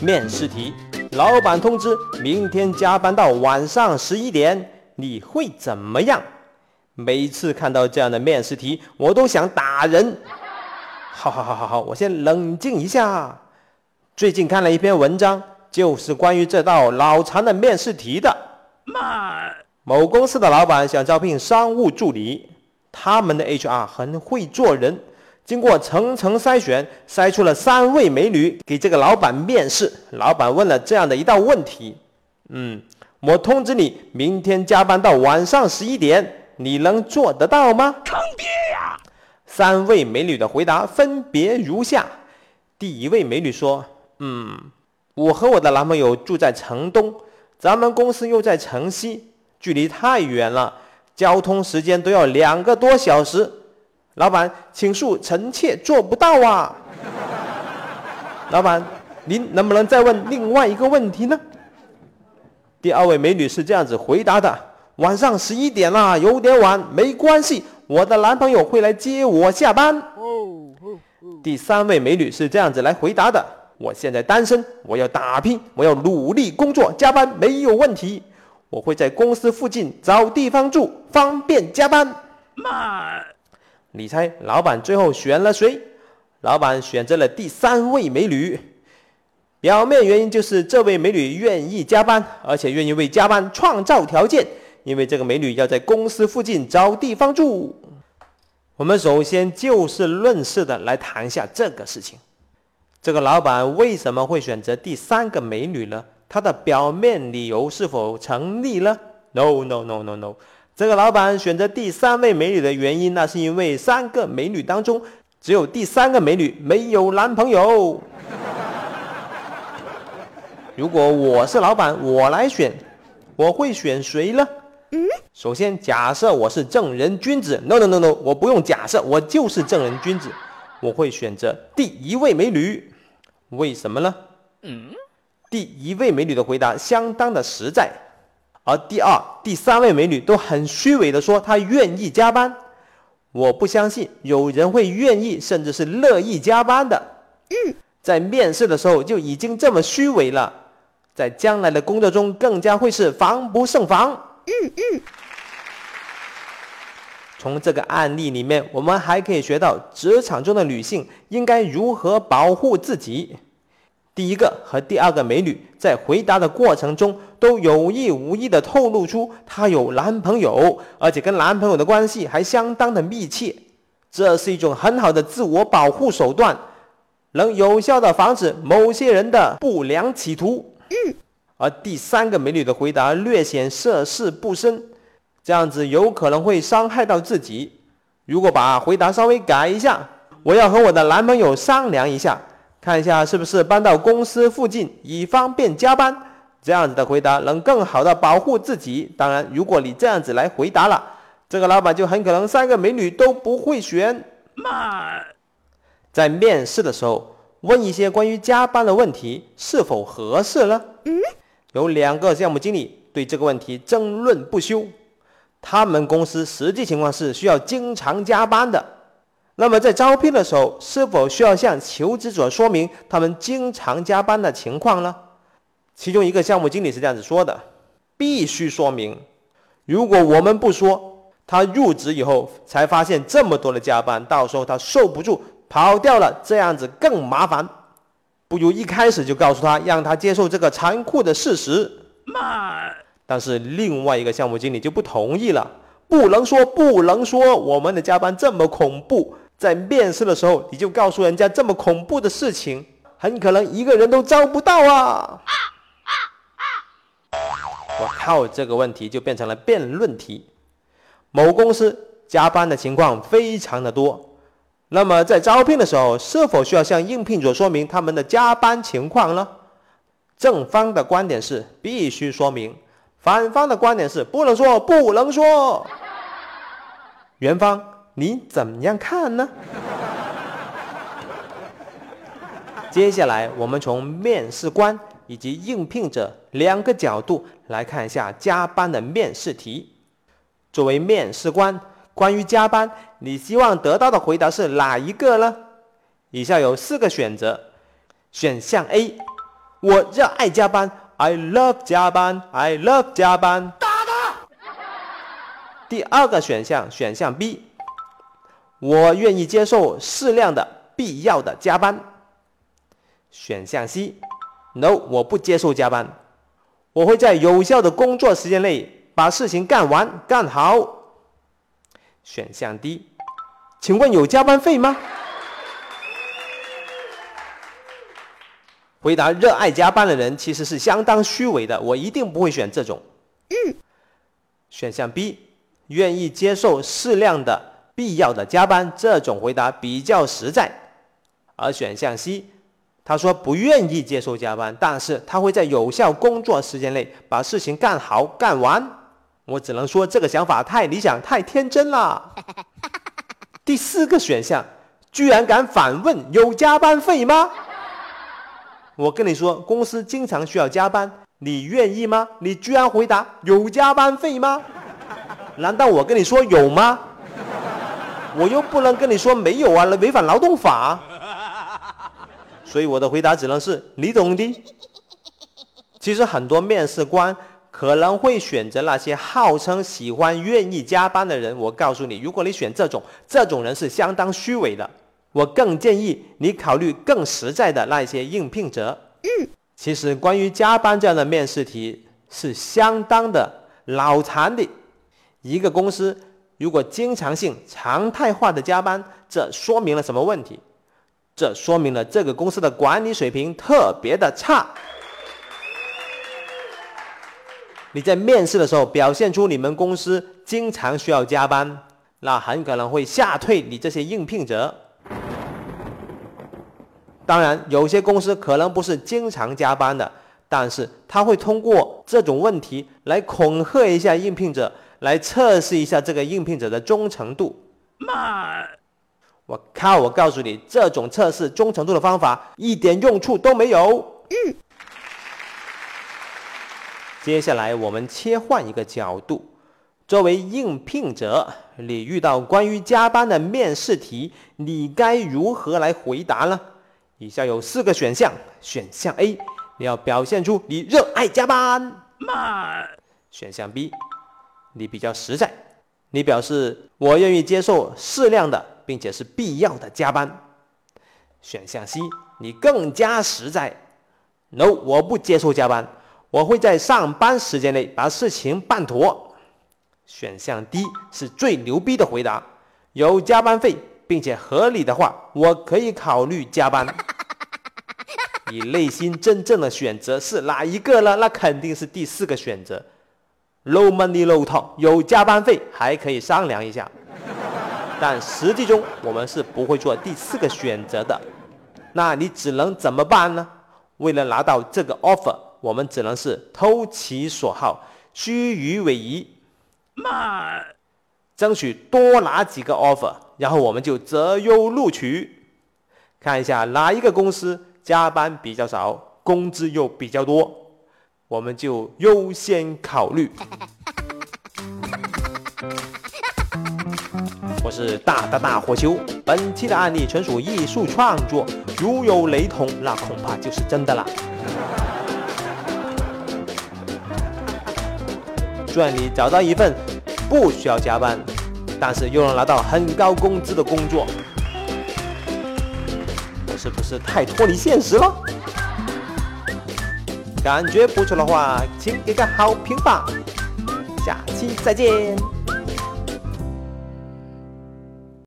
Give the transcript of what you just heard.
面试题，老板通知明天加班到晚上十一点，你会怎么样？每次看到这样的面试题，我都想打人。好好好好好，我先冷静一下。最近看了一篇文章，就是关于这道脑残的面试题的。妈，某公司的老板想招聘商务助理，他们的 HR 很会做人。经过层层筛选，筛出了三位美女给这个老板面试。老板问了这样的一道问题：嗯，我通知你明天加班到晚上十一点，你能做得到吗？坑爹呀！三位美女的回答分别如下：第一位美女说：嗯，我和我的男朋友住在城东，咱们公司又在城西，距离太远了，交通时间都要两个多小时。老板，请恕臣妾做不到啊！老板，您能不能再问另外一个问题呢？第二位美女是这样子回答的：晚上十一点了，有点晚，没关系，我的男朋友会来接我下班。第三位美女是这样子来回答的：我现在单身，我要打拼，我要努力工作，加班没有问题，我会在公司附近找地方住，方便加班。妈。你猜老板最后选了谁？老板选择了第三位美女。表面原因就是这位美女愿意加班，而且愿意为加班创造条件，因为这个美女要在公司附近找地方住。我们首先就事论事的来谈一下这个事情。这个老板为什么会选择第三个美女呢？他的表面理由是否成立呢？No no no no no。这个老板选择第三位美女的原因，那是因为三个美女当中，只有第三个美女没有男朋友。如果我是老板，我来选，我会选谁呢？嗯，首先假设我是正人君子，no no no no，我不用假设，我就是正人君子，我会选择第一位美女。为什么呢？嗯，第一位美女的回答相当的实在。而第二、第三位美女都很虚伪的说她愿意加班，我不相信有人会愿意甚至是乐意加班的。嗯，在面试的时候就已经这么虚伪了，在将来的工作中更加会是防不胜防。嗯嗯。从这个案例里面，我们还可以学到职场中的女性应该如何保护自己。第一个和第二个美女在回答的过程中都有意无意的透露出她有男朋友，而且跟男朋友的关系还相当的密切，这是一种很好的自我保护手段，能有效的防止某些人的不良企图。嗯，而第三个美女的回答略显涉世不深，这样子有可能会伤害到自己。如果把回答稍微改一下，我要和我的男朋友商量一下。看一下是不是搬到公司附近，以方便加班。这样子的回答能更好的保护自己。当然，如果你这样子来回答了，这个老板就很可能三个美女都不会选。妈，在面试的时候问一些关于加班的问题是否合适呢？嗯，有两个项目经理对这个问题争论不休。他们公司实际情况是需要经常加班的。那么在招聘的时候，是否需要向求职者说明他们经常加班的情况呢？其中一个项目经理是这样子说的：“必须说明，如果我们不说，他入职以后才发现这么多的加班，到时候他受不住跑掉了，这样子更麻烦。不如一开始就告诉他，让他接受这个残酷的事实。”嘛！但是另外一个项目经理就不同意了，不能说，不能说，我们的加班这么恐怖。在面试的时候，你就告诉人家这么恐怖的事情，很可能一个人都招不到啊！我靠，这个问题就变成了辩论题。某公司加班的情况非常的多，那么在招聘的时候，是否需要向应聘者说明他们的加班情况呢？正方的观点是必须说明，反方的观点是不能说，不能说。元方。你怎么样看呢？接下来，我们从面试官以及应聘者两个角度来看一下加班的面试题。作为面试官，关于加班，你希望得到的回答是哪一个呢？以下有四个选择：选项 A，我热爱加班，I love 加班，I love 加班。打他！第二个选项，选项 B，我愿意接受适量的必要的加班。选项 C，No，我不接受加班，我会在有效的工作时间内把事情干完干好。选项 D，请问有加班费吗？回答热爱加班的人其实是相当虚伪的，我一定不会选这种。嗯。选项 B，愿意接受适量的必要的加班，这种回答比较实在。而选项 C，他说不愿意接受加班，但是他会在有效工作时间内把事情干好干完。我只能说这个想法太理想、太天真了。第四个选项，居然敢反问有加班费吗？我跟你说，公司经常需要加班，你愿意吗？你居然回答有加班费吗？难道我跟你说有吗？我又不能跟你说没有啊，那违反劳动法。所以我的回答只能是你懂的。其实很多面试官可能会选择那些号称喜欢、愿意加班的人。我告诉你，如果你选这种，这种人是相当虚伪的。我更建议你考虑更实在的那些应聘者。嗯，其实关于加班这样的面试题是相当的脑残的。一个公司如果经常性、常态化的加班，这说明了什么问题？这说明了这个公司的管理水平特别的差。你在面试的时候表现出你们公司经常需要加班，那很可能会吓退你这些应聘者。当然，有些公司可能不是经常加班的，但是他会通过这种问题来恐吓一下应聘者，来测试一下这个应聘者的忠诚度。妈！我靠！我告诉你，这种测试忠诚度的方法一点用处都没有。嗯。接下来我们切换一个角度，作为应聘者，你遇到关于加班的面试题，你该如何来回答呢？以下有四个选项，选项 A，你要表现出你热爱加班。选项 B，你比较实在，你表示我愿意接受适量的，并且是必要的加班。选项 C，你更加实在，No，我不接受加班，我会在上班时间内把事情办妥。选项 D 是最牛逼的回答，有加班费。并且合理的话，我可以考虑加班。你内心真正的选择是哪一个呢？那肯定是第四个选择。Low money, low talk，有加班费还可以商量一下。但实际中我们是不会做第四个选择的。那你只能怎么办呢？为了拿到这个 offer，我们只能是投其所好，虚与委蛇，妈，争取多拿几个 offer。然后我们就择优录取，看一下哪一个公司加班比较少，工资又比较多，我们就优先考虑。我是大大大火球，本期的案例纯属艺术创作，如有雷同，那恐怕就是真的了。祝愿你找到一份不需要加班。但是又能拿到很高工资的工作，我是不是太脱离现实了？感觉不错的话，请给个好评吧！下期再见。